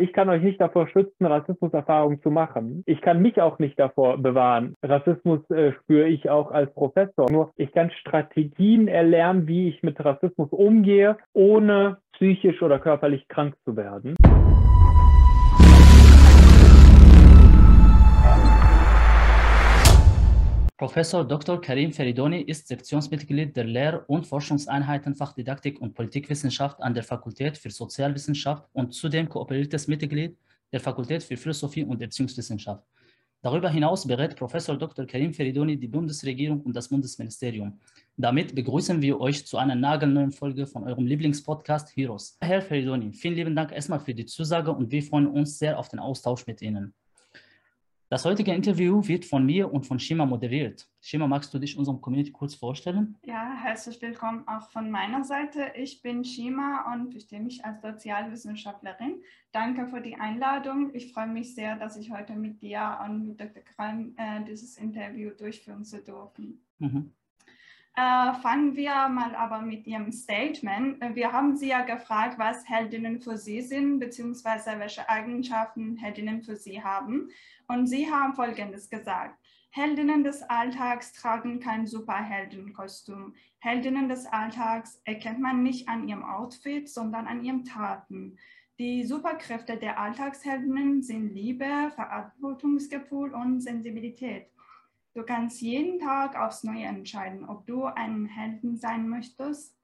Ich kann euch nicht davor schützen, Rassismuserfahrungen zu machen. Ich kann mich auch nicht davor bewahren. Rassismus äh, spüre ich auch als Professor. Nur ich kann Strategien erlernen, wie ich mit Rassismus umgehe, ohne psychisch oder körperlich krank zu werden. Professor Dr. Karim Feridoni ist Sektionsmitglied der Lehr- und Forschungseinheiten Fachdidaktik und Politikwissenschaft an der Fakultät für Sozialwissenschaft und zudem kooperiertes Mitglied der Fakultät für Philosophie und Erziehungswissenschaft. Darüber hinaus berät Professor Dr. Karim Feridoni die Bundesregierung und das Bundesministerium. Damit begrüßen wir euch zu einer nagelneuen Folge von eurem Lieblingspodcast Heroes. Herr Feridoni, vielen lieben Dank erstmal für die Zusage und wir freuen uns sehr auf den Austausch mit Ihnen. Das heutige Interview wird von mir und von Shima moderiert. Shima, magst du dich unserem Community kurz vorstellen? Ja, herzlich willkommen auch von meiner Seite. Ich bin Shima und verstehe mich als Sozialwissenschaftlerin. Danke für die Einladung. Ich freue mich sehr, dass ich heute mit dir und mit Dr. Kram äh, dieses Interview durchführen zu dürfen. Mhm. Äh, fangen wir mal aber mit Ihrem Statement. Äh, wir haben Sie ja gefragt, was Heldinnen für Sie sind, beziehungsweise welche Eigenschaften Heldinnen für Sie haben. Und Sie haben Folgendes gesagt. Heldinnen des Alltags tragen kein Superheldenkostüm. Heldinnen des Alltags erkennt man nicht an ihrem Outfit, sondern an ihren Taten. Die Superkräfte der Alltagsheldinnen sind Liebe, Verantwortungsgefühl und Sensibilität. Du kannst jeden Tag aufs Neue entscheiden, ob du ein Helden sein möchtest.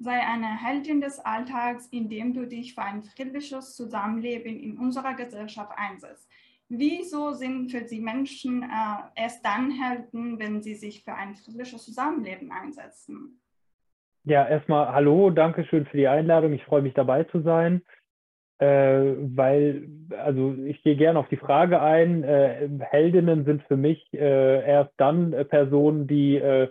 Sei eine Heldin des Alltags, indem du dich für ein friedliches Zusammenleben in unserer Gesellschaft einsetzt. Wieso sind für Sie Menschen äh, erst dann Helden, wenn sie sich für ein friedliches Zusammenleben einsetzen? Ja, erstmal hallo, danke schön für die Einladung. Ich freue mich dabei zu sein äh, weil, also ich gehe gerne auf die Frage ein. Äh, Heldinnen sind für mich äh, erst dann äh, Personen, die äh,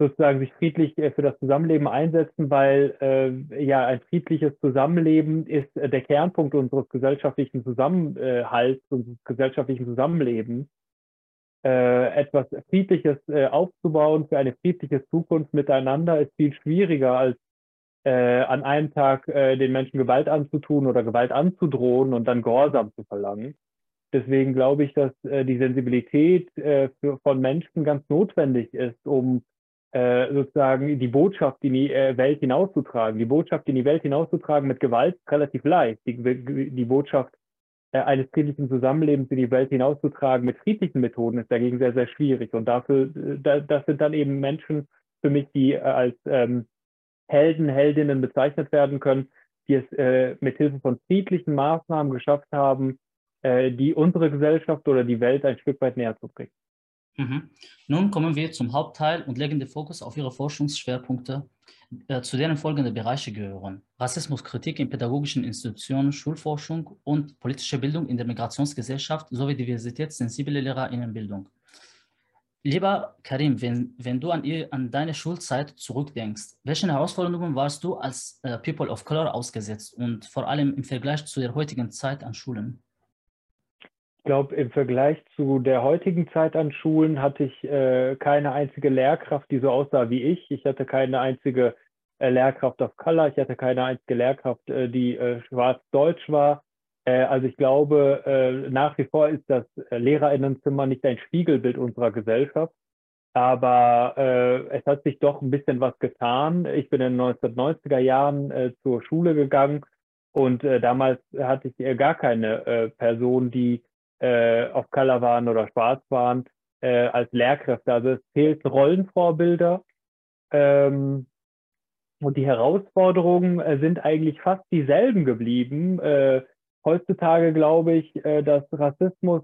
sozusagen sich friedlich äh, für das Zusammenleben einsetzen, weil ja ein friedliches Zusammenleben ist der Kernpunkt unseres gesellschaftlichen Zusammenhalts, unseres gesellschaftlichen Zusammenlebens. etwas Friedliches aufzubauen für eine friedliche Zukunft miteinander ist viel schwieriger als äh, an einem Tag äh, den Menschen Gewalt anzutun oder Gewalt anzudrohen und dann Gehorsam zu verlangen. Deswegen glaube ich, dass äh, die Sensibilität äh, für, von Menschen ganz notwendig ist, um äh, sozusagen die Botschaft in die äh, Welt hinauszutragen. Die Botschaft in die Welt hinauszutragen mit Gewalt relativ leicht. Die, die Botschaft äh, eines friedlichen Zusammenlebens in die Welt hinauszutragen mit friedlichen Methoden ist dagegen sehr, sehr schwierig. Und dafür, äh, da, das sind dann eben Menschen für mich, die äh, als ähm, Helden, Heldinnen bezeichnet werden können, die es äh, mit Hilfe von friedlichen Maßnahmen geschafft haben, äh, die unsere Gesellschaft oder die Welt ein Stück weit näher zu bringen. Mhm. Nun kommen wir zum Hauptteil und legen den Fokus auf Ihre Forschungsschwerpunkte, äh, zu denen folgende Bereiche gehören. Rassismuskritik in pädagogischen Institutionen, Schulforschung und politische Bildung in der Migrationsgesellschaft sowie diversitätssensible Lehrerinnenbildung. Lieber Karim, wenn, wenn du an, ihr, an deine Schulzeit zurückdenkst, welchen Herausforderungen warst du als äh, People of Color ausgesetzt und vor allem im Vergleich zu der heutigen Zeit an Schulen? Ich glaube, im Vergleich zu der heutigen Zeit an Schulen hatte ich äh, keine einzige Lehrkraft, die so aussah wie ich. Ich hatte keine einzige äh, Lehrkraft of Color, ich hatte keine einzige Lehrkraft, äh, die äh, schwarz-deutsch war. Äh, also ich glaube, äh, nach wie vor ist das äh, Lehrerinnenzimmer nicht ein Spiegelbild unserer Gesellschaft, aber es hat sich doch ein bisschen was getan. Ich bin in den 1990er Jahren zur Schule gegangen und damals hatte ich gar keine Person, die auf Color waren oder schwarz waren, als Lehrkräfte. Also es fehlten Rollenvorbilder. Ähm, und die Herausforderungen sind eigentlich fast dieselben geblieben heutzutage glaube ich, äh, dass Rassismus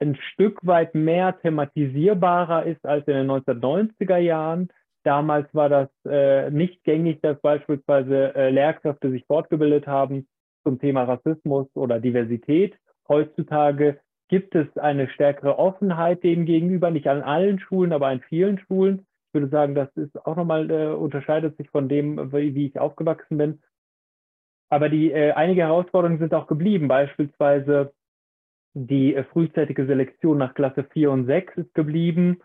ein Stück weit mehr thematisierbarer ist als in den 1990er Jahren. Damals war das äh, nicht gängig, dass beispielsweise äh, Lehrkräfte sich fortgebildet haben zum Thema Rassismus oder Diversität. Heutzutage gibt es eine stärkere Offenheit dem gegenüber, nicht an allen Schulen, aber an vielen Schulen. Ich würde sagen, das ist auch nochmal, äh, unterscheidet sich von dem, wie, wie ich aufgewachsen bin. Aber die äh, einige Herausforderungen sind auch geblieben. Beispielsweise die äh, frühzeitige Selektion nach Klasse 4 und 6 ist geblieben.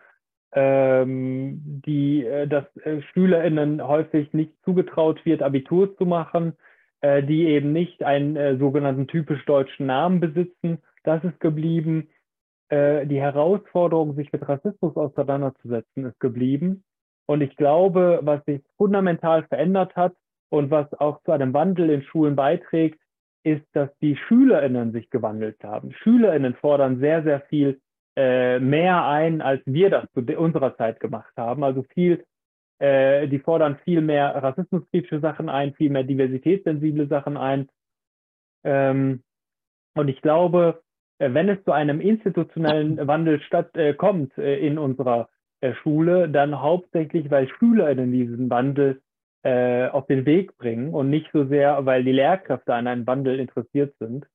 Ähm, die, äh, dass äh, SchülerInnen häufig nicht zugetraut wird, Abitur zu machen. äh, die eben nicht einen äh, sogenannten typisch deutschen Namen besitzen. Das ist geblieben. Äh, die Herausforderung, sich mit Rassismus auseinanderzusetzen, ist geblieben. Und ich glaube, was sich fundamental verändert hat und was auch zu einem Wandel in Schulen beiträgt, ist, dass die SchülerInnen sich gewandelt haben. SchülerInnen fordern sehr, sehr viel äh, mehr ein, als wir das zu unserer Zeit gemacht haben. Also viel, äh, die fordern viel mehr rassismuskritische Sachen ein, viel mehr diversitätssensible Sachen ein. Ähm, und ich glaube, äh, wenn es zu einem institutionellen Wandel statt, äh, kommt äh, in unserer äh, Schule, dann hauptsächlich, weil SchülerInnen diesen Wandel äh, auf den Weg bringen und nicht so sehr, weil die Lehrkräfte an einem Wandel interessiert sind.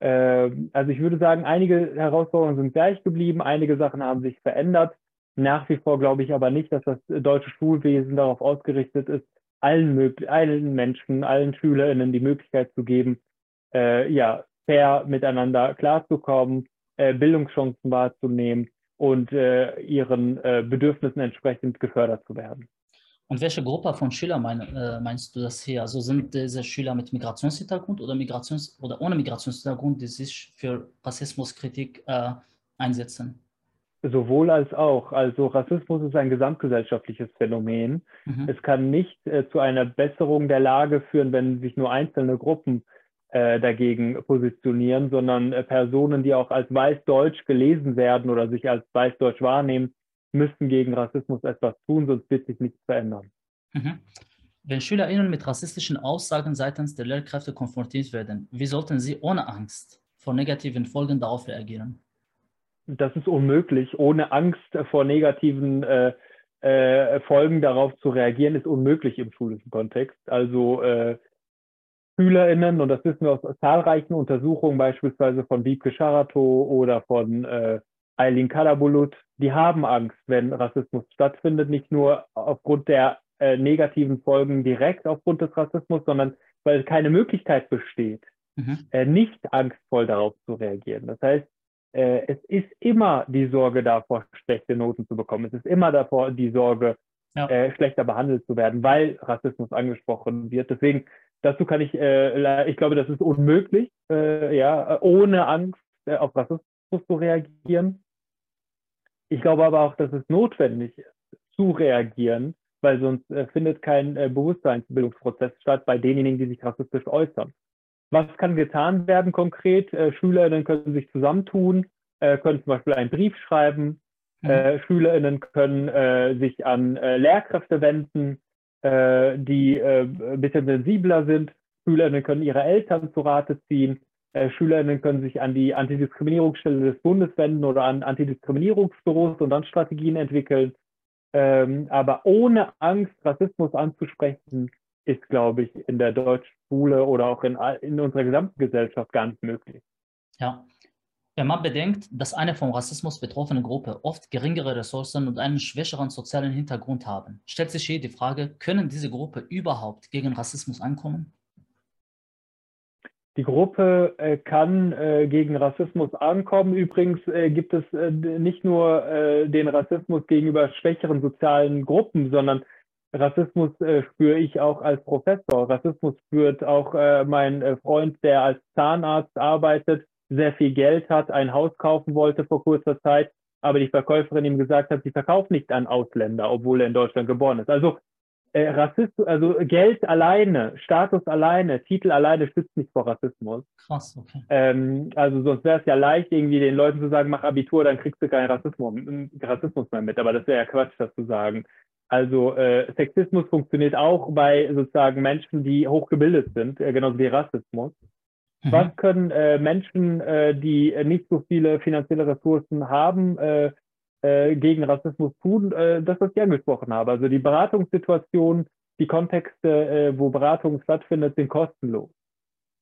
Äh, also ich würde sagen, einige Herausforderungen sind gleich geblieben, einige Sachen haben sich verändert. Nach wie vor glaube ich aber nicht, dass das deutsche Schulwesen darauf ausgerichtet ist, allen, allen Menschen, allen SchülerInnen die Möglichkeit zu geben, äh, ja, fair miteinander klarzukommen, äh, Bildungschancen wahrzunehmen und äh, ihren äh, Bedürfnissen entsprechend gefördert zu werden. Und welche Gruppe von Schülern mein, äh, meinst du das hier? Also sind diese Schüler mit Migrationshintergrund oder, Migrations oder ohne Migrationshintergrund, die sich für Rassismuskritik äh, einsetzen? Sowohl als auch. Also Rassismus ist ein gesamtgesellschaftliches Phänomen. Mhm. Es kann nicht äh, zu einer Besserung der Lage führen, wenn sich nur einzelne Gruppen äh, dagegen positionieren, sondern äh, Personen, die auch als weißdeutsch gelesen werden oder sich als weißdeutsch wahrnehmen, müssen gegen Rassismus etwas tun, sonst wird sich nichts verändern. Mhm. Wenn SchülerInnen mit rassistischen Aussagen seitens der Lehrkräfte konfrontiert werden, wie sollten sie ohne Angst vor negativen Folgen darauf reagieren? Das ist unmöglich. Ohne Angst vor negativen äh, äh, Folgen darauf zu reagieren, ist unmöglich im schulischen Kontext. Also äh, SchülerInnen, und das wissen wir aus zahlreichen Untersuchungen, beispielsweise von Wiebke Scharato oder von äh, Eileen Kalabulut, die haben Angst, wenn Rassismus stattfindet, nicht nur aufgrund der äh, negativen Folgen direkt aufgrund des Rassismus, sondern weil keine Möglichkeit besteht, mhm. äh, nicht angstvoll darauf zu reagieren. Das heißt, äh, es ist immer die Sorge davor, schlechte Noten zu bekommen. Es ist immer davor die Sorge, ja. Äh, schlechter behandelt zu werden, weil Rassismus angesprochen wird. Deswegen Dazu kann ich, äh, ich glaube, das ist unmöglich, äh, ja, ohne Angst äh, auf Rassismus zu reagieren. Ich glaube aber auch, dass es notwendig ist, zu reagieren, weil sonst äh, findet kein äh, Bewusstseinsbildungsprozess statt bei denjenigen, die sich rassistisch äußern. Was kann getan werden konkret? Äh, Schülerinnen können sich zusammentun, äh, können zum Beispiel einen Brief schreiben. Mhm. Äh, Schülerinnen können äh, sich an Lehrkräfte wenden, die ein bisschen sensibler sind. Schülerinnen können ihre Eltern zu Rate ziehen. Äh, Schülerinnen können sich an die Antidiskriminierungsstelle des Bundes wenden oder an Antidiskriminierungsbüros und dann Strategien entwickeln. Ähm, aber ohne Angst, Rassismus anzusprechen, ist, glaube ich, in der deutschen Schule oder auch in, in unserer gesamten Gesellschaft gar nicht möglich. Ja, wenn man bedenkt, dass eine vom Rassismus betroffene Gruppe oft geringere Ressourcen und einen schwächeren sozialen Hintergrund haben, stellt sich hier die Frage, können diese Gruppe überhaupt gegen Rassismus ankommen? Die Gruppe äh, kann äh, gegen Rassismus ankommen. Übrigens äh, gibt es äh, nicht nur äh, den Rassismus gegenüber schwächeren sozialen Gruppen, sondern Rassismus äh, spüre ich auch als Professor. Rassismus spürt auch mein Freund, der als Zahnarzt arbeitet sehr viel Geld hat, ein Haus kaufen wollte vor kurzer Zeit, aber die Verkäuferin ihm gesagt hat, sie verkauft nicht an Ausländer, obwohl er in Deutschland geboren ist. Also äh, Rassismus, also Geld alleine, Status alleine, Titel alleine schützt nicht vor Rassismus. Krass, okay. Ähm, also sonst wäre es ja leicht, irgendwie den Leuten zu sagen, mach Abitur, dann kriegst du keinen Rassismus, Rassismus mehr mit. Aber das wäre ja Quatsch, das zu sagen. Also äh, Sexismus funktioniert auch bei sozusagen Menschen, die hochgebildet sind, äh, genauso wie Rassismus. Mhm. Was können äh, Menschen, äh, die nicht so viele finanzielle Ressourcen haben, äh, gegen Rassismus tun? Äh, das, was ich angesprochen habe. Also die Beratungssituation, die Kontexte, äh, wo Beratung stattfindet, sind kostenlos.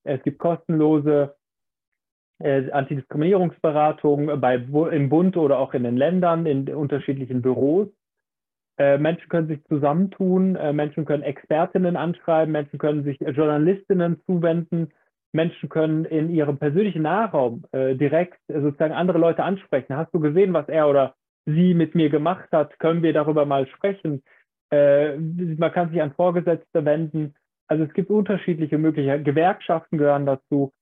Es gibt kostenlose äh, Antidiskriminierungsberatung bei, im Bund oder auch in den Ländern, in unterschiedlichen Büros. Menschen können sich zusammentun, Menschen können Expertinnen anschreiben, Menschen können sich Journalistinnen zuwenden, Menschen können in ihrem persönlichen Nahraum direkt sozusagen andere Leute ansprechen. Hast du gesehen, was er oder sie mit mir gemacht hat? Können wir darüber mal sprechen? Äh, man kann sich an Vorgesetzte wenden. Also es gibt unterschiedliche Möglichkeiten. Gewerkschaften gehören dazu.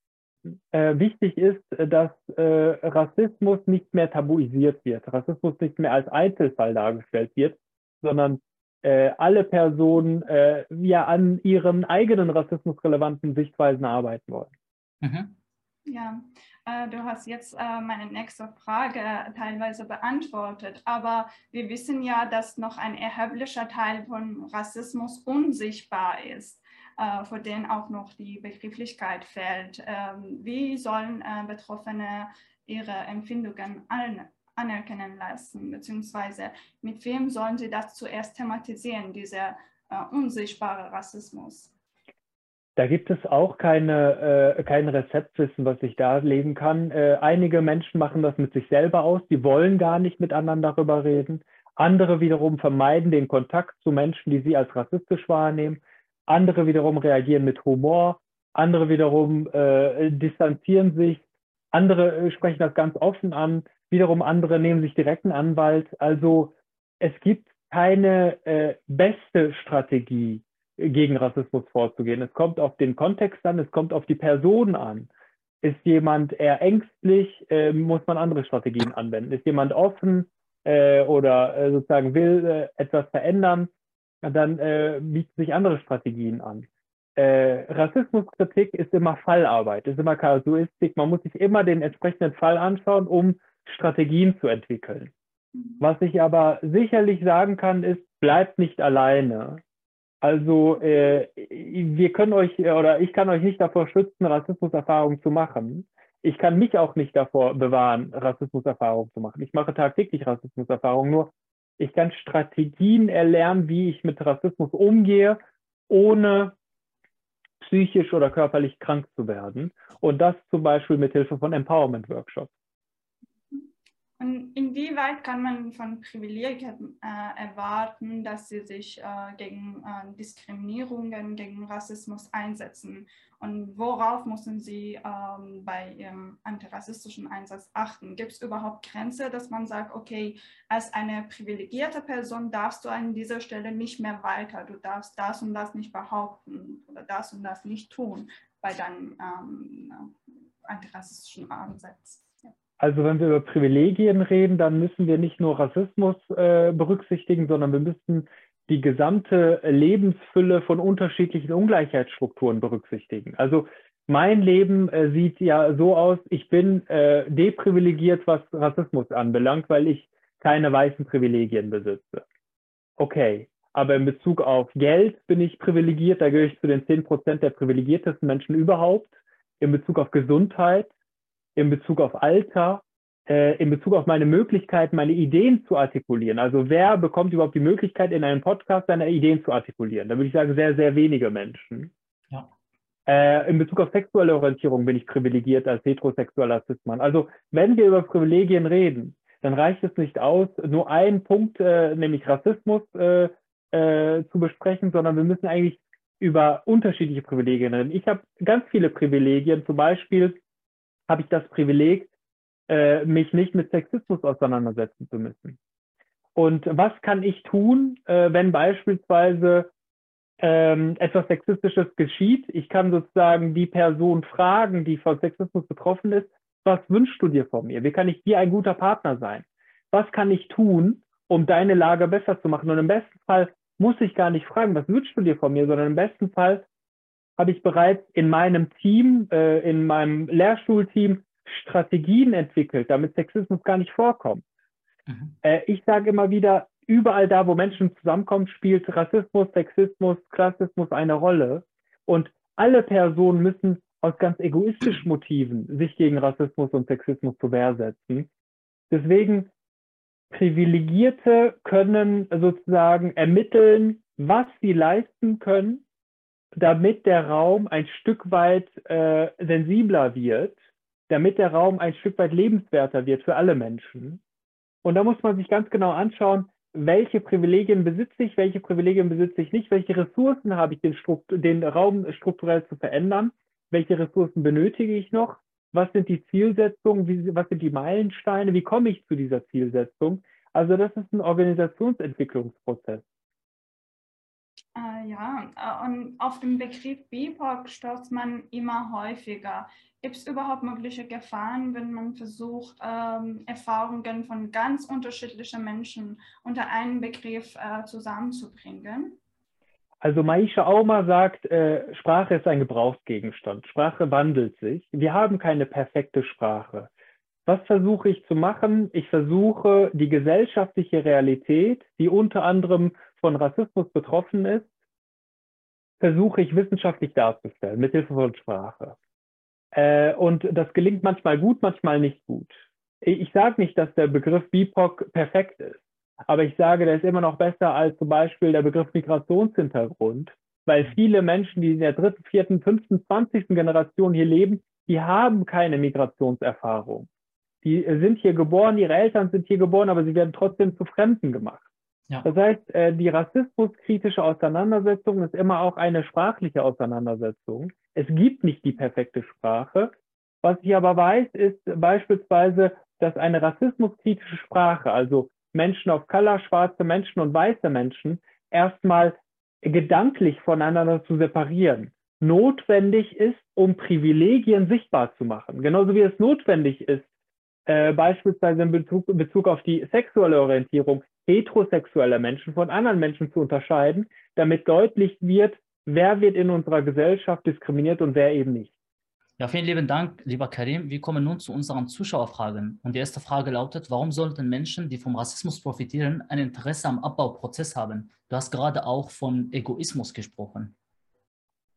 Äh, wichtig ist, dass äh, Rassismus nicht mehr tabuisiert wird, Rassismus nicht mehr als Einzelfall dargestellt wird, sondern äh, alle Personen äh, ja an ihren eigenen rassismusrelevanten Sichtweisen arbeiten wollen. Mhm. Ja, du hast jetzt äh, meine nächste Frage teilweise beantwortet, aber wir wissen ja, dass noch ein erheblicher Teil von Rassismus unsichtbar ist, äh, vor dem auch noch die Begrifflichkeit fällt. Ähm, wie sollen Betroffene ihre Empfindungen anerkennen lassen, beziehungsweise mit wem sollen sie das zuerst thematisieren, dieser unsichtbare Rassismus? Da gibt es auch keine, äh, kein Rezeptwissen, was ich da legen kann. Äh, einige Menschen machen das mit sich selber aus, die wollen gar nicht miteinander darüber reden. Andere wiederum vermeiden den Kontakt zu Menschen, die sie als rassistisch wahrnehmen. Andere wiederum reagieren mit Humor. Andere wiederum äh, distanzieren sich. Andere äh, sprechen das ganz offen an. Wiederum andere nehmen sich direkt einen Anwalt. Also es gibt keine äh, beste Strategie gegen Rassismus vorzugehen. Es kommt auf den Kontext an, es kommt auf die Person an. Ist jemand eher ängstlich, äh, muss man andere Strategien anwenden. Ist jemand offen äh, oder äh, sozusagen will äh, etwas verändern, dann äh, bieten sich andere Strategien an. Äh, Rassismuskritik ist immer Fallarbeit, ist immer Kasuistik. Man muss sich immer den entsprechenden Fall anschauen, um Strategien zu entwickeln. Was ich aber sicherlich sagen kann, ist, bleibt nicht alleine. Also äh, wir können euch oder ich kann euch nicht davor schützen, Rassismuserfahrungen zu machen. Ich kann mich auch nicht davor bewahren, Rassismuserfahrungen zu machen. Ich mache tagtäglich Rassismuserfahrungen, nur ich kann Strategien erlernen, wie ich mit Rassismus umgehe, ohne psychisch oder körperlich krank zu werden. Und das zum Beispiel mit Hilfe von Empowerment-Workshops. Und inwieweit kann man von Privilegien äh, erwarten, dass sie sich äh, gegen äh, Diskriminierungen, gegen Rassismus einsetzen? Und worauf müssen sie ähm, bei ihrem antirassistischen Einsatz achten? Gibt es überhaupt Grenze, dass man sagt, okay, als eine privilegierte Person darfst du an dieser Stelle nicht mehr weiter, du darfst das und das nicht behaupten oder das und das nicht tun bei deinem ähm, antirassistischen Ansatz? Also wenn wir über Privilegien reden, dann müssen wir nicht nur Rassismus äh, berücksichtigen, sondern wir müssen die gesamte Lebensfülle von unterschiedlichen Ungleichheitsstrukturen berücksichtigen. Also mein Leben äh, sieht ja so aus, ich bin äh, deprivilegiert, was Rassismus anbelangt, weil ich keine weißen Privilegien besitze. Okay, aber in Bezug auf Geld bin ich privilegiert, da gehöre ich zu den 10 Prozent der privilegiertesten Menschen überhaupt. In Bezug auf Gesundheit in Bezug auf Alter, äh, in Bezug auf meine Möglichkeit, meine Ideen zu artikulieren. Also wer bekommt überhaupt die Möglichkeit, in einem Podcast seine Ideen zu artikulieren? Da würde ich sagen, sehr, sehr wenige Menschen. Ja. Äh, in Bezug auf sexuelle Orientierung bin ich privilegiert als heterosexueller Cis-Mann. Also wenn wir über Privilegien reden, dann reicht es nicht aus, nur einen Punkt, äh, nämlich Rassismus, äh, äh, zu besprechen, sondern wir müssen eigentlich über unterschiedliche Privilegien reden. Ich habe ganz viele Privilegien, zum Beispiel habe ich das Privileg, äh, mich nicht mit Sexismus auseinandersetzen zu müssen. Und was kann ich tun, äh, wenn beispielsweise ähm, etwas Sexistisches geschieht? Ich kann sozusagen die Person fragen, die von Sexismus betroffen ist, was wünschst du dir von mir? Wie kann ich dir ein guter Partner sein? Was kann ich tun, um deine Lage besser zu machen? Und im besten Fall muss ich gar nicht fragen, was wünschst du dir von mir, sondern im besten Fall habe ich bereits in meinem Team, äh, in meinem Lehrstuhlteam Strategien entwickelt, damit Sexismus gar nicht vorkommt. Mhm. Äh, ich sage immer wieder, überall da, wo Menschen zusammenkommen, spielt Rassismus, Sexismus, Klassismus eine Rolle. Und alle Personen müssen aus ganz egoistischen Motiven sich gegen Rassismus und Sexismus zur Wehr setzen. Deswegen Privilegierte können sozusagen ermitteln, was sie leisten können damit der Raum ein Stück weit äh, sensibler wird, damit der Raum ein Stück weit lebenswerter wird für alle Menschen. Und da muss man sich ganz genau anschauen, welche Privilegien besitze ich, welche Privilegien besitze ich nicht, welche Ressourcen habe ich, den, den Raum strukturell zu verändern, welche Ressourcen benötige ich noch, was sind die Zielsetzungen, wie, was sind die Meilensteine, wie komme ich zu dieser Zielsetzung. Also das ist ein Organisationsentwicklungsprozess. Äh, ja, äh, und auf den Begriff BIPOC stößt man immer häufiger. Gibt es überhaupt mögliche Gefahren, wenn man versucht, ähm, Erfahrungen von ganz unterschiedlichen Menschen unter einen Begriff äh, zusammenzubringen? Also Maisha Auma sagt, äh, Sprache ist ein Gebrauchsgegenstand. Sprache wandelt sich. Wir haben keine perfekte Sprache. Was versuche ich zu machen? Ich versuche, die gesellschaftliche Realität, die unter anderem von Rassismus betroffen ist, versuche ich wissenschaftlich darzustellen, mit Hilfe von Sprache. Äh, und das gelingt manchmal gut, manchmal nicht gut. Ich sage nicht, dass der Begriff BIPOC perfekt ist, aber ich sage, der ist immer noch besser als zum Beispiel der Begriff Migrationshintergrund, weil viele Menschen, die in der dritten, vierten, fünften, zwanzigsten Generation hier leben, die haben keine Migrationserfahrung. Die sind hier geboren, ihre Eltern sind hier geboren, aber sie werden trotzdem zu Fremden gemacht. Ja. Das heißt, äh, die rassismuskritische Auseinandersetzung ist immer auch eine sprachliche Auseinandersetzung. Es gibt nicht die perfekte Sprache. Was ich aber weiß, ist beispielsweise, dass eine rassismuskritische Sprache, also Menschen of Color, schwarze Menschen und weiße Menschen, erstmal gedanklich voneinander zu separieren, notwendig ist, um Privilegien sichtbar zu machen. Genauso wie es notwendig ist, äh, beispielsweise in Bezug, in Bezug auf die sexuelle Orientierung heterosexueller Menschen von anderen Menschen zu unterscheiden, damit deutlich wird, wer wird in unserer Gesellschaft diskriminiert und wer eben nicht. Ja, vielen lieben Dank, lieber Karim. Wir kommen nun zu unseren Zuschauerfragen. Und die erste Frage lautet, warum sollten Menschen, die vom Rassismus profitieren, ein Interesse am Abbauprozess haben? Du hast gerade auch von Egoismus gesprochen.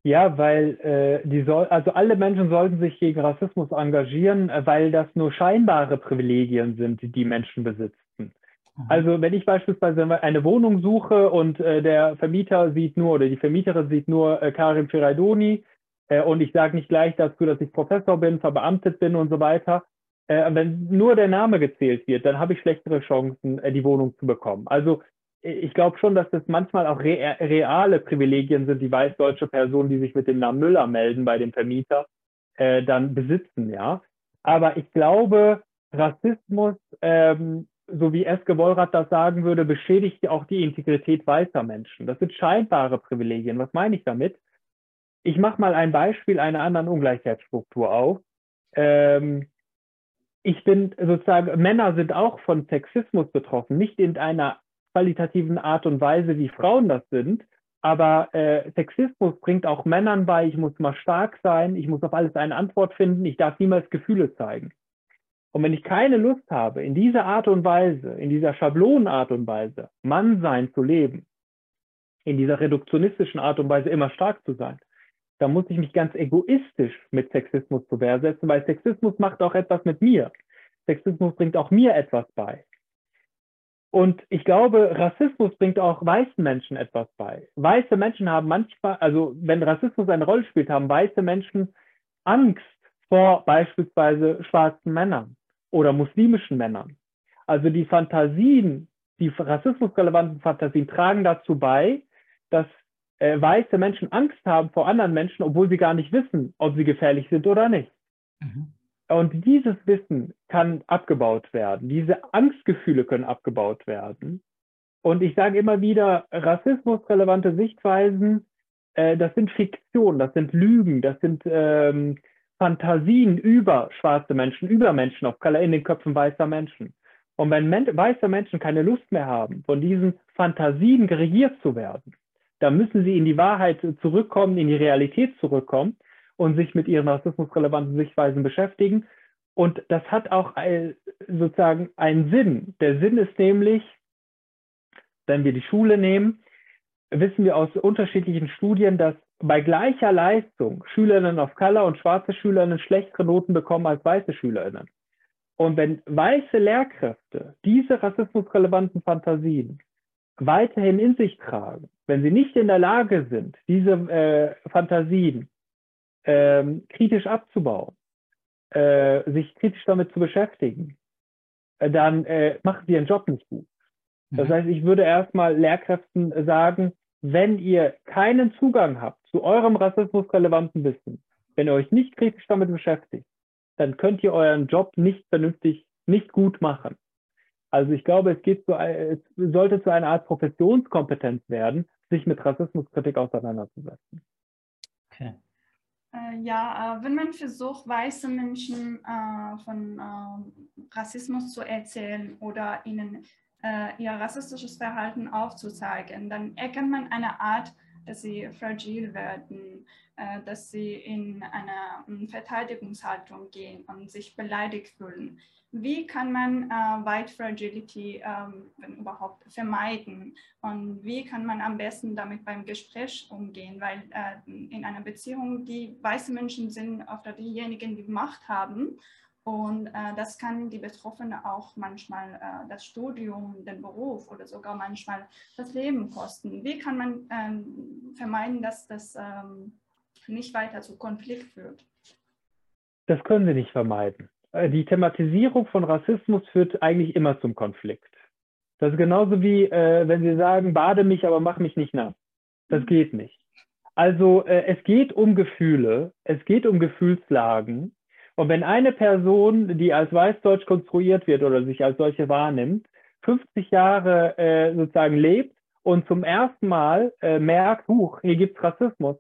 Ja, weil äh, die soll, also alle Menschen sollten sich gegen Rassismus engagieren, äh, weil das nur scheinbare Privilegien sind, die die Menschen besitzen. Mhm. Also wenn ich beispielsweise eine Wohnung suche und äh, der Vermieter sieht nur oder die Vermieterin sieht nur äh, Karim Firaidoni äh, und ich sage nicht gleich dazu, dass ich Professor bin, verbeamtet bin und so weiter, äh, wenn nur der Name gezählt wird, dann habe ich schlechtere Chancen, äh, die Wohnung zu bekommen. Also ich glaube schon, dass das manchmal auch re reale Privilegien sind, die weißdeutsche Personen, die sich mit dem Namen Müller melden bei dem Vermieter, äh, dann besitzen, ja. Aber ich glaube, Rassismus, ähm, so wie Eske Wollrath das sagen würde, beschädigt auch die Integrität weißer Menschen. Das sind scheinbare Privilegien. Was meine ich damit? Ich mache mal ein Beispiel einer anderen Ungleichheitsstruktur auf. Ähm, ich bin sozusagen, Männer sind auch von Sexismus betroffen, nicht in einer qualitativen Art und Weise, wie Frauen das sind. Aber äh, Sexismus bringt auch Männern bei, ich muss mal stark sein, ich muss auf alles eine Antwort finden, ich darf niemals Gefühle zeigen. Und wenn ich keine Lust habe, in dieser Art und Weise, in dieser Schablonenart und Weise, Mannsein zu leben, in dieser reduktionistischen Art und Weise immer stark zu sein, dann muss ich mich ganz egoistisch mit Sexismus zu Wehr setzen, weil Sexismus macht auch etwas mit mir. Sexismus bringt auch mir etwas bei. Und ich glaube, Rassismus bringt auch weißen Menschen etwas bei. Weiße Menschen haben manchmal, also wenn Rassismus eine Rolle spielt, haben weiße Menschen Angst vor beispielsweise schwarzen Männern oder muslimischen Männern. Also die Fantasien, die rassismusrelevanten Fantasien tragen dazu bei, dass äh, weiße Menschen Angst haben vor anderen Menschen, obwohl sie gar nicht wissen, ob sie gefährlich sind oder nicht. Mhm. Und dieses Wissen kann abgebaut werden. Diese Angstgefühle können abgebaut werden. Und ich sage immer wieder, rassismusrelevante Sichtweisen, äh, das sind Fiktionen, das sind Lügen, das sind ähm, Fantasien über schwarze Menschen, über Menschen auf Color in den Köpfen weißer Menschen. Und wenn men weiße Menschen keine Lust mehr haben, von diesen Fantasien geregiert zu werden, dann müssen sie in die Wahrheit zurückkommen, in die Realität zurückkommen und sich mit ihren rassismusrelevanten Sichtweisen beschäftigen. Und das hat auch sozusagen einen Sinn. Der Sinn ist nämlich, wenn wir die Schule nehmen, wissen wir aus unterschiedlichen Studien, dass bei gleicher Leistung Schülerinnen of Color und schwarze Schülerinnen schlechtere Noten bekommen als weiße Schülerinnen. Und wenn weiße Lehrkräfte diese rassismusrelevanten Fantasien weiterhin in sich tragen, wenn sie nicht in der Lage sind, diese äh, Fantasien ähm, kritisch abzubauen, äh, sich kritisch damit zu beschäftigen, äh, dann äh, machen sie ihren Job nicht gut. Das mhm. heißt, ich würde erstmal Lehrkräften sagen, wenn ihr keinen Zugang habt zu eurem rassismusrelevanten Wissen, wenn ihr euch nicht kritisch damit beschäftigt, dann könnt ihr euren Job nicht vernünftig, nicht gut machen. Also ich glaube, es geht zu, es sollte zu einer Art Professionskompetenz werden, sich mit Rassismuskritik auseinanderzusetzen. Okay. Äh, ja, äh, wenn man versucht, weiße Menschen äh, von Rassismus zu erzählen oder ihnen ihr rassistisches Verhalten aufzuzeigen, dann erkennt man eine Art, dass sie fragil werden, äh, dass sie in eine Verteidigungshaltung gehen und sich beleidigt fühlen. Wie kann man äh, White Fragility ähm, wenn überhaupt vermeiden und wie kann man am besten damit beim Gespräch umgehen? Weil äh, in einer Beziehung, die weiße Menschen sind oft diejenigen, die Macht haben und äh, das kann die Betroffene auch manchmal äh, das Studium, den Beruf oder sogar manchmal das Leben kosten. Wie kann man ähm, vermeiden, dass das ähm, nicht weiter zu Konflikt führt? Das können wir nicht vermeiden. Äh, die Thematisierung von Rassismus führt eigentlich immer zum Konflikt. Das ist genauso wie, äh, wenn Sie sagen, bade mich, aber mach mich nicht nass. Das geht nicht. Also äh, es geht um Gefühle, es geht um Gefühlslagen. Und wenn eine Person, die als Weißdeutsch konstruiert wird oder sich als solche wahrnimmt, 50 Jahre äh, sozusagen lebt und zum ersten Mal äh, merkt, huch, hier gibt's Rassismus,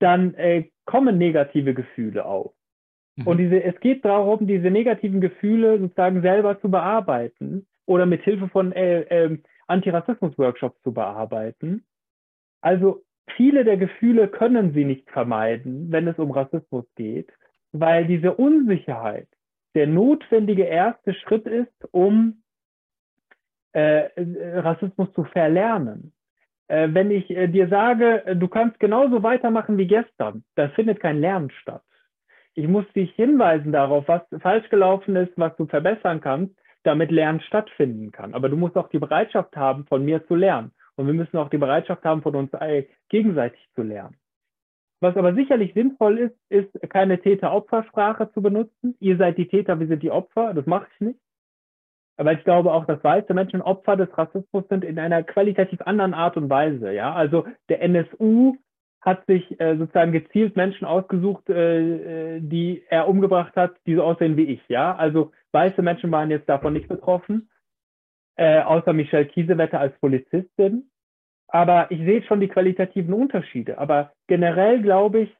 dann äh, kommen negative Gefühle auf. Mhm. Und diese, es geht darum, diese negativen Gefühle sozusagen selber zu bearbeiten oder mit Hilfe von äh, äh, Antirassismus-Workshops zu bearbeiten. Also viele der Gefühle können sie nicht vermeiden, wenn es um Rassismus geht, weil diese Unsicherheit der notwendige erste Schritt ist, um äh, Rassismus zu verlernen. Äh, wenn ich äh, dir sage, du kannst genauso weitermachen wie gestern, da findet kein Lernen statt ich muss dich hinweisen darauf, was falsch gelaufen ist, was du verbessern kannst, damit Lernen stattfinden kann. Aber du musst auch die Bereitschaft haben, von mir zu lernen. Und wir müssen auch die Bereitschaft haben, von uns gegenseitig zu lernen. Was aber sicherlich sinnvoll ist, ist keine Täter-Opfer-Sprache zu benutzen. Ihr seid die Täter, wir sind die Opfer. Das mache ich nicht. Aber ich glaube auch, dass weiße Menschen Opfer des Rassismus sind in einer qualitativ anderen Art und Weise. Ja, also der NSU hat sich äh, sozusagen gezielt Menschen ausgesucht, äh, äh, die er umgebracht hat, die so aussehen wie ich. Ja, also weiße Menschen waren jetzt davon nicht betroffen, äh, außer Michelle Kiesewetter als Polizistin. Aber ich sehe schon die qualitativen Unterschiede. Aber generell glaube ich,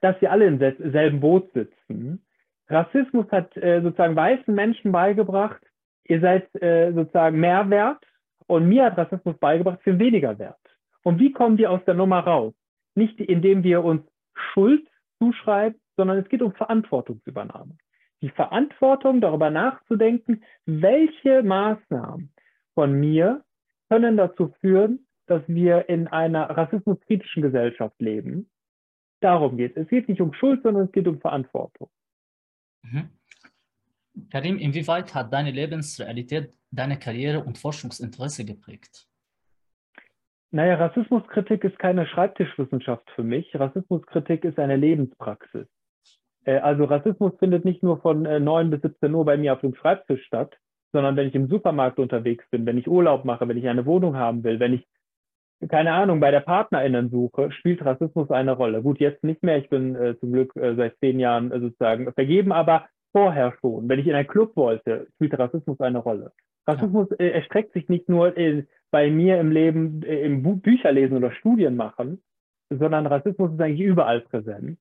dass wir alle im selben Boot sitzen. Rassismus hat äh, sozusagen weißen Menschen beigebracht, ihr seid äh, sozusagen mehr wert. Und mir hat Rassismus beigebracht, wir sind weniger wert. Und wie kommen wir aus der Nummer raus? nicht indem wir uns Schuld zuschreiben, sondern es geht um Verantwortungsübernahme. Die Verantwortung, darüber nachzudenken, welche Maßnahmen von mir können dazu führen, dass wir in einer rassismuskritischen Gesellschaft leben. Darum geht es. Es geht nicht um Schuld, sondern es geht um Verantwortung. Mhm. Karim, inwieweit hat deine Lebensrealität deine Karriere und Forschungsinteresse geprägt? Naja, Rassismuskritik ist keine Schreibtischwissenschaft für mich. Rassismuskritik ist eine Lebenspraxis. Äh, also Rassismus findet nicht nur von 9 äh, bis 17 Uhr bei mir auf dem Schreibtisch statt, sondern wenn ich im Supermarkt unterwegs bin, wenn ich Urlaub mache, wenn ich eine Wohnung haben will, wenn ich, keine Ahnung, bei der Partnerinnen suche, spielt Rassismus eine Rolle. Gut, jetzt nicht mehr. Ich bin äh, zum Glück äh, seit zehn Jahren äh, sozusagen vergeben, aber vorher schon. Wenn ich in einen Club wollte, spielt Rassismus eine Rolle. Rassismus äh, erstreckt sich nicht nur in, bei mir im Leben äh, im Bu Bücher lesen oder Studien machen, sondern Rassismus ist eigentlich überall präsent.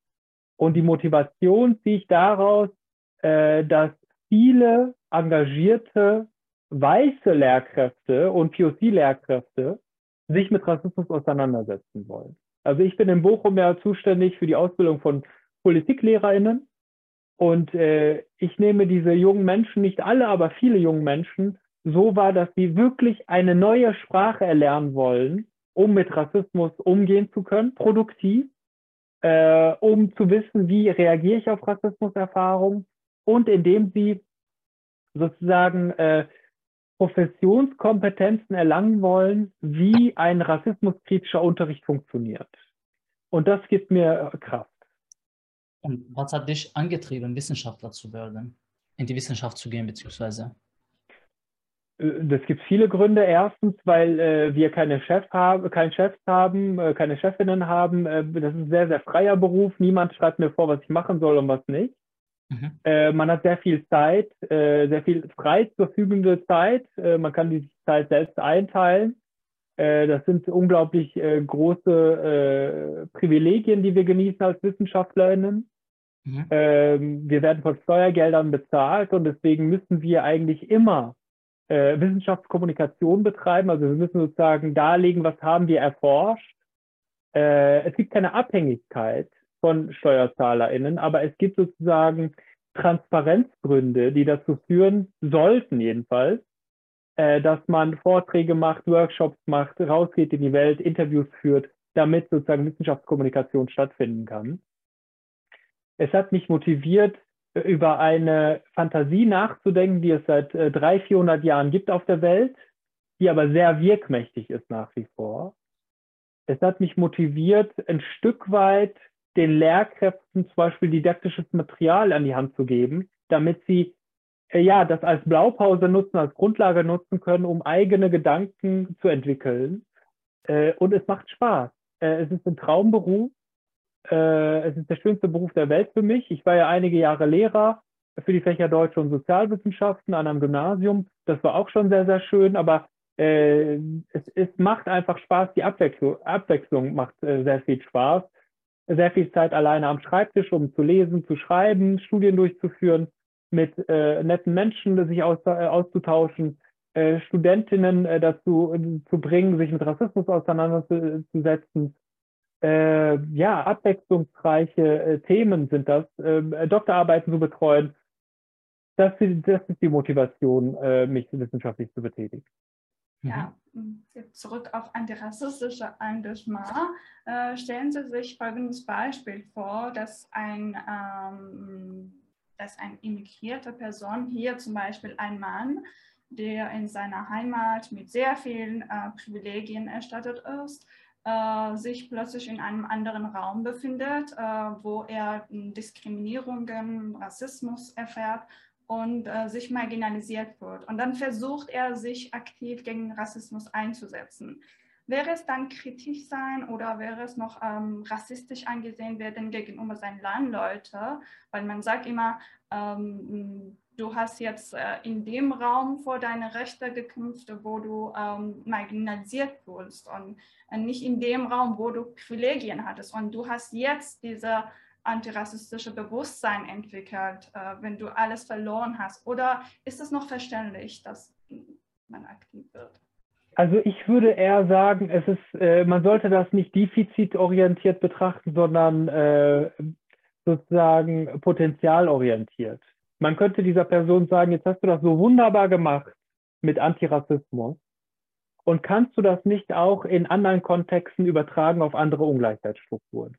Und die Motivation ziehe ich daraus, äh, dass viele engagierte weiße Lehrkräfte und POC-Lehrkräfte sich mit Rassismus auseinandersetzen wollen. Also ich bin in Bochum ja zuständig für die Ausbildung von PpolitiklehrerInnen und äh, ich nehme diese jungen Menschen, nicht alle, aber viele jungen Menschen, so war, dass sie wirklich eine neue Sprache erlernen wollen, um mit Rassismus umgehen zu können, produktiv, äh, um zu wissen, wie reagiere ich auf Rassismuserfahrungen und indem sie sozusagen äh, Professionskompetenzen erlangen wollen, wie ein rassismuskritischer Unterricht funktioniert. Und das gibt mir Kraft. Und was hat dich angetrieben, Wissenschaftler zu werden, in die Wissenschaft zu gehen, beziehungsweise? Das gibt viele Gründe. Erstens, weil äh, wir keine Chef haben, keinen Chefs haben, äh, keine Chefinnen haben. Äh, das ist ein sehr, sehr freier Beruf. Niemand schreibt mir vor, was ich machen soll und was nicht. Mhm. Äh, man hat sehr viel Zeit, äh, sehr viel frei zur verfügende Zeit. Äh, man kann die Zeit selbst einteilen. Äh, das sind unglaublich äh, große äh, Privilegien, die wir genießen als WissenschaftlerInnen. Mhm. Ähm, wir werden von Steuergeldern bezahlt und deswegen müssen wir eigentlich immer Wissenschaftskommunikation betreiben. Also wir müssen sozusagen darlegen, was haben wir erforscht. Es gibt keine Abhängigkeit von SteuerzahlerInnen, aber es gibt sozusagen Transparenzgründe, die dazu führen sollten jedenfalls, äh, dass man Vorträge macht, Workshops macht, rausgeht in die Welt, Interviews führt, damit sozusagen Wissenschaftskommunikation stattfinden kann. Es hat mich motiviert, über eine Fantasie nachzudenken, die es seit äh, 300, 400 Jahren gibt auf der Welt, die aber sehr wirkmächtig ist nach wie vor. Es hat mich motiviert, ein Stück weit den Lehrkräften zum Beispiel didaktisches Material an die Hand zu geben, damit sie äh, ja das als Blaupause nutzen, als Grundlage nutzen können, um eigene Gedanken zu entwickeln. Äh, und es macht Spaß. Äh, es ist ein Traumberuf äh, es ist der schönste Beruf der Welt für mich. Ich war ja einige Jahre Lehrer für die Fächer Deutsche und Sozialwissenschaften an einem Gymnasium. Das war auch schon sehr, sehr schön, aber äh, es, es macht einfach Spaß. Die Abwechslung, Abwechslung macht äh, sehr viel Spaß. Sehr viel Zeit alleine am Schreibtisch, um zu lesen, zu schreiben, Studien durchzuführen, mit äh, netten Menschen sich aus, äh, auszutauschen, äh, Studentinnen äh, dazu zu bringen, sich mit Rassismus auseinanderzusetzen äh, ja, abwechslungsreiche äh, Themen sind das, äh, Doktorarbeiten zu betreuen. Das, das ist die Motivation, mich wissenschaftlich zu betätigen. Ja, zurück auf antirassistische Engagement. Äh, stellen Sie sich folgendes Beispiel vor, dass ein, ähm, dass eine immigrierte Person, hier zum Beispiel ein Mann, der in seiner Heimat mit sehr vielen äh, Privilegien erstattet ist, äh, sich plötzlich in einem anderen Raum befindet, äh, wo er Diskriminierungen, Rassismus erfährt und äh, sich marginalisiert wird. Und dann versucht er, sich aktiv gegen Rassismus einzusetzen. Wäre es dann kritisch sein oder wäre es noch ähm, rassistisch angesehen werden gegenüber seinen Landleuten? Weil man sagt immer, ähm, du hast jetzt äh, in dem Raum vor deine Rechte gekämpft, wo du ähm, marginalisiert wurdest und äh, nicht in dem Raum, wo du Privilegien hattest. Und du hast jetzt diese antirassistische Bewusstsein entwickelt, äh, wenn du alles verloren hast. Oder ist es noch verständlich, dass man aktiv wird? Also ich würde eher sagen, es ist, äh, man sollte das nicht defizitorientiert betrachten, sondern äh, sozusagen potenzialorientiert man könnte dieser Person sagen, jetzt hast du das so wunderbar gemacht mit Antirassismus und kannst du das nicht auch in anderen Kontexten übertragen auf andere Ungleichheitsstrukturen?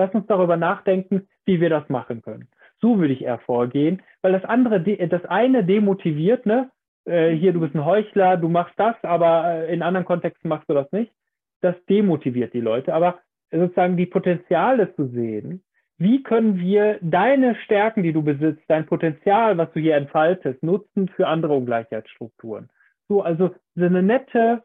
Lass uns darüber nachdenken, wie wir das machen können. So würde ich eher vorgehen, weil das andere, das eine demotiviert, ne? Äh, hier, du bist ein Heuchler, du machst das, aber äh, in anderen Kontexten machst du das nicht. Das demotiviert die Leute. Aber sozusagen die Potenziale zu sehen, wie können wir deine Stärken, die du besitzt, dein Potenzial, was du hier entfaltest, nutzen für andere Ungleichheitsstrukturen? So, also so eine nette,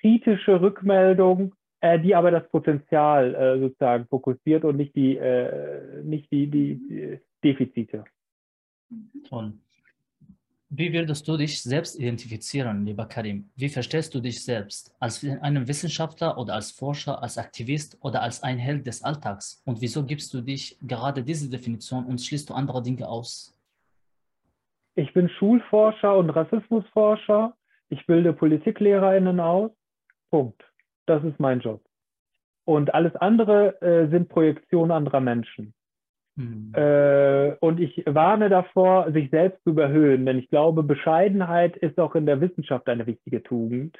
kritische Rückmeldung, äh, die aber das Potenzial äh, sozusagen fokussiert und nicht die, äh, nicht die, die, Defizite. Toll. Wie würdest du dich selbst identifizieren, lieber Karim? Wie verstehst du dich selbst? Als einen Wissenschaftler oder als Forscher, als Aktivist oder als ein Held des Alltags? Und wieso gibst du dich gerade diese Definition und schließt du andere Dinge aus? Ich bin Schulforscher und Rassismusforscher. Ich bilde PpolitiklehrerInnen aus. Punkt. Das ist mein Job. Und alles andere äh, sind Projektionen anderer Menschen. Mhm. Äh, und ich warne davor, sich selbst zu überhöhen, denn ich glaube, Bescheidenheit ist auch in der Wissenschaft eine wichtige Tugend.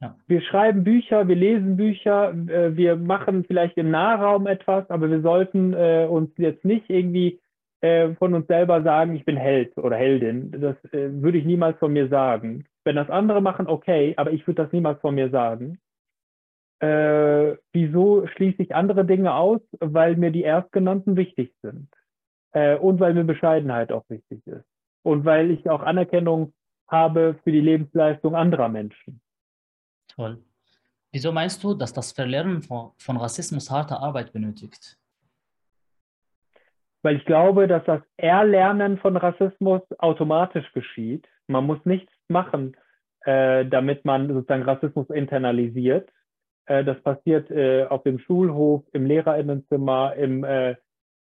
Ja. Wir schreiben Bücher, wir lesen Bücher, äh, wir machen vielleicht im Nahraum etwas, aber wir sollten äh, uns jetzt nicht irgendwie von uns selber sagen, ich bin Held oder Heldin. Das würde ich niemals von mir sagen. Wenn das andere machen, okay, aber ich würde das niemals von mir sagen. Äh, wieso schließe ich andere Dinge aus? Weil mir die erstgenannten wichtig sind. Äh, und weil mir Bescheidenheit auch wichtig ist. Und weil ich auch Anerkennung habe für die Lebensleistung anderer Menschen. Toll. Wieso meinst du, dass das Verlernen von, von Rassismus harte Arbeit benötigt? Weil ich glaube, dass das Erlernen von Rassismus automatisch geschieht. Man muss nichts machen äh, damit man sozusagen Rassismus internalisiert. Äh, das passiert äh, auf dem Schulhof, im Lehrerinnenzimmer, im, äh,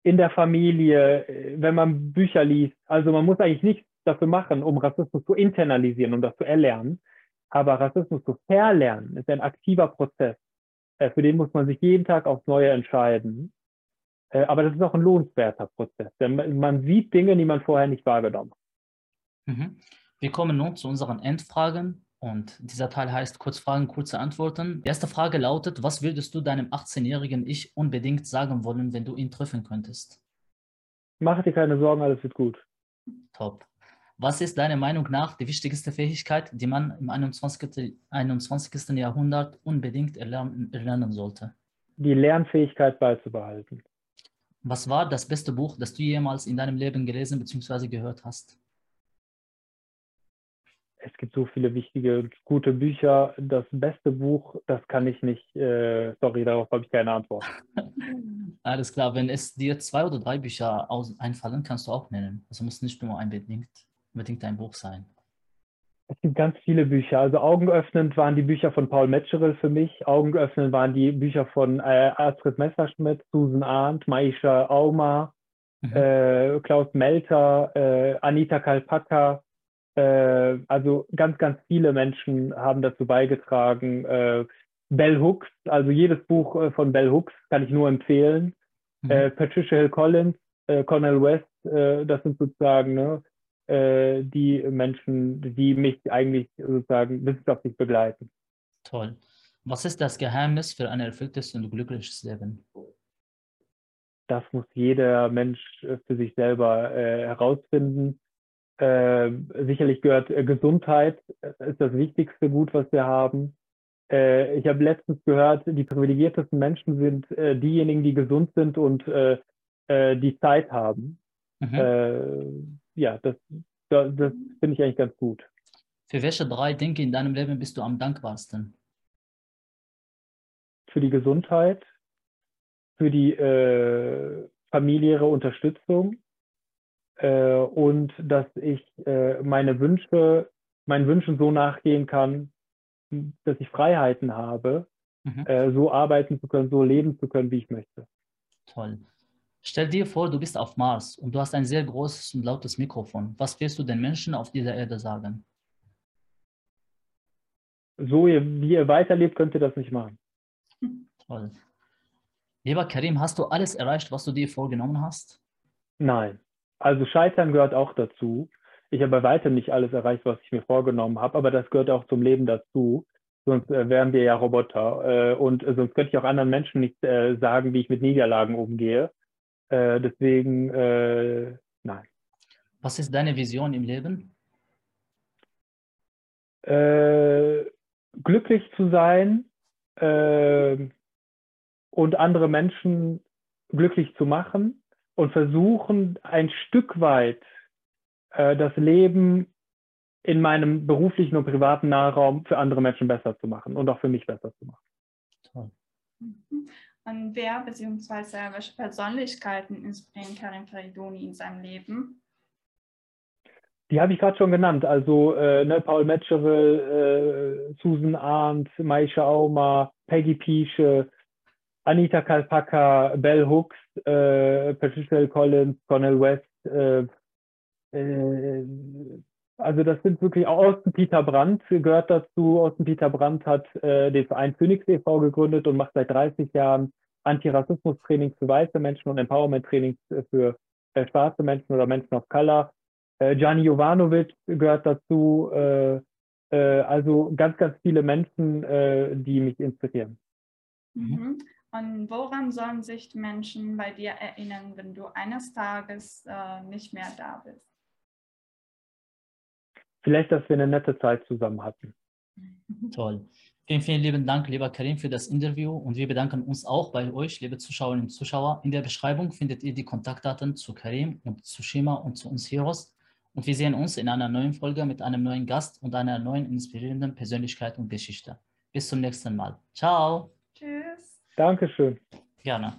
in der Familie, wenn man Bücher liest. Also man muss eigentlich nichts dafür machen, um Rassismus zu internalisieren, um das zu erlernen. Aber Rassismus zu verlernen ist ein aktiver Prozess. Für den muss man sich jeden Tag aufs Neue entscheiden. Aber das ist auch ein lohnenswerter Prozess, denn man sieht Dinge, die man vorher nicht wahrgenommen hat. Mhm. Wir kommen nun zu unseren Endfragen. Und dieser Teil heißt Kurzfragen, kurze Antworten. Die erste Frage lautet, was würdest du deinem 18-jährigen Ich unbedingt sagen wollen, wenn du ihn treffen könntest? Mach dir keine Sorgen, alles wird gut. Top. Was ist deiner Meinung nach die wichtigste Fähigkeit, die man im 21. 21. Jahrhundert unbedingt erlernen, erlernen sollte? Die Lernfähigkeit beizubehalten. Was war das beste Buch, das du jemals in deinem Leben gelesen bzw. gehört hast? Es gibt so viele wichtige, gute Bücher. Das beste Buch, das kann ich nicht, äh, sorry, darauf habe ich keine Antwort. Alles klar, wenn es dir zwei oder drei Bücher aus, einfallen, kannst du auch nennen. Also muss nicht nur unbedingt, unbedingt ein Buch sein. Es gibt ganz viele Bücher. Also augenöffnend waren die Bücher von Paul Metzgerl für mich. Augenöffnend waren die Bücher von äh, Astrid Messerschmidt, Susan Arndt, Maisha Auma, mhm. äh, Klaus Melter, äh, Anita Kalpaka. Äh, also ganz, ganz viele Menschen haben dazu beigetragen. Äh, Bell Hooks, also jedes Buch äh, von Bell Hooks kann ich nur empfehlen. Mhm. Patricia Hill Collins, Cornel West, das sind sozusagen ne, äh, die Menschen, die mich eigentlich sozusagen wissenschaftlich begleiten. Toll. Was ist das Geheimnis für ein erfülltes und glückliches Leben? Das muss jeder Mensch äh, für sich selber äh, herausfinden. Äh, sicherlich gehört äh, Gesundheit, äh, ist das wichtigste Gut, was wir haben. ich habe letztens gehört, die privilegiertesten Menschen sind diejenigen, die gesund sind und die Zeit haben. Mhm ja, das, das, das finde ich eigentlich ganz gut. Für welche drei Dinge in deinem Leben bist du am dankbarsten? Für die Gesundheit, für die äh, familiäre Unterstützung äh, und dass ich äh, meine Wünsche, meinen Wünschen so nachgehen kann, dass ich Freiheiten habe, mhm. Äh, so arbeiten zu können, so leben zu können, wie ich möchte. Toll. Stell dir vor, du bist auf Mars und du hast ein sehr großes und lautes Mikrofon. Was willst du den Menschen auf dieser Erde sagen? So, wie ihr weiterlebt, könnt ihr das nicht machen. Toll. Lieber Karim, hast du alles erreicht, was du dir vorgenommen hast? Nein. Also Scheitern gehört auch dazu. Ich habe bei weitem nicht alles erreicht, was ich mir vorgenommen habe, aber das gehört auch zum Leben dazu. Sonst äh, wären wir ja Roboter. Äh, und sonst könnte ich auch anderen Menschen nicht äh, sagen, wie ich mit Niederlagen umgehe. Äh, deswegen, äh, nein. Was ist deine Vision im Leben? Äh, glücklich zu sein äh, und andere Menschen glücklich zu machen und versuchen, ein Stück weit äh, das Leben in meinem beruflichen und privaten Nahraum für andere Menschen besser zu machen und auch für mich besser zu machen. Toll. Und wer bzw. welche Persönlichkeiten inspirieren Karim Faridoni in seinem Leben? Die habe ich gerade schon genannt. Also äh, ne, Paul Metzgerl, äh, Susan Arndt, Maisha Auma, Peggy Piesche, Anita Kalpaka, Bell Hooks, äh, Patricia Collins, Cornel West. Äh, äh, also das sind wirklich auch Austin Peter Brandt gehört dazu. Austin Peter Brandt hat äh, den Verein Phoenix e.V. gegründet und macht seit 30 Jahren Antirassismus-Trainings für weiße Menschen und Empowerment-Trainings für äh, schwarze Menschen oder Menschen of Color. Äh, Gianni Jovanovic gehört dazu. Also ganz, ganz viele Menschen, die mich inspirieren. Mhm. Und woran sollen sich die Menschen bei dir erinnern, wenn du eines Tages nicht mehr da bist? vielleicht, dass wir eine nette Zeit zusammen hatten. Toll. Vielen, vielen lieben Dank, lieber Karim, für das Interview und wir bedanken uns auch bei euch, liebe Zuschauerinnen und Zuschauer. In der Beschreibung findet ihr die Kontaktdaten zu Karim und zu Shima und zu uns Heroes. Und wir sehen uns in einer neuen Folge mit einem neuen Gast und einer neuen inspirierenden Persönlichkeit und Geschichte. Bis zum nächsten Mal. Ciao. Dankeschön. Gerne.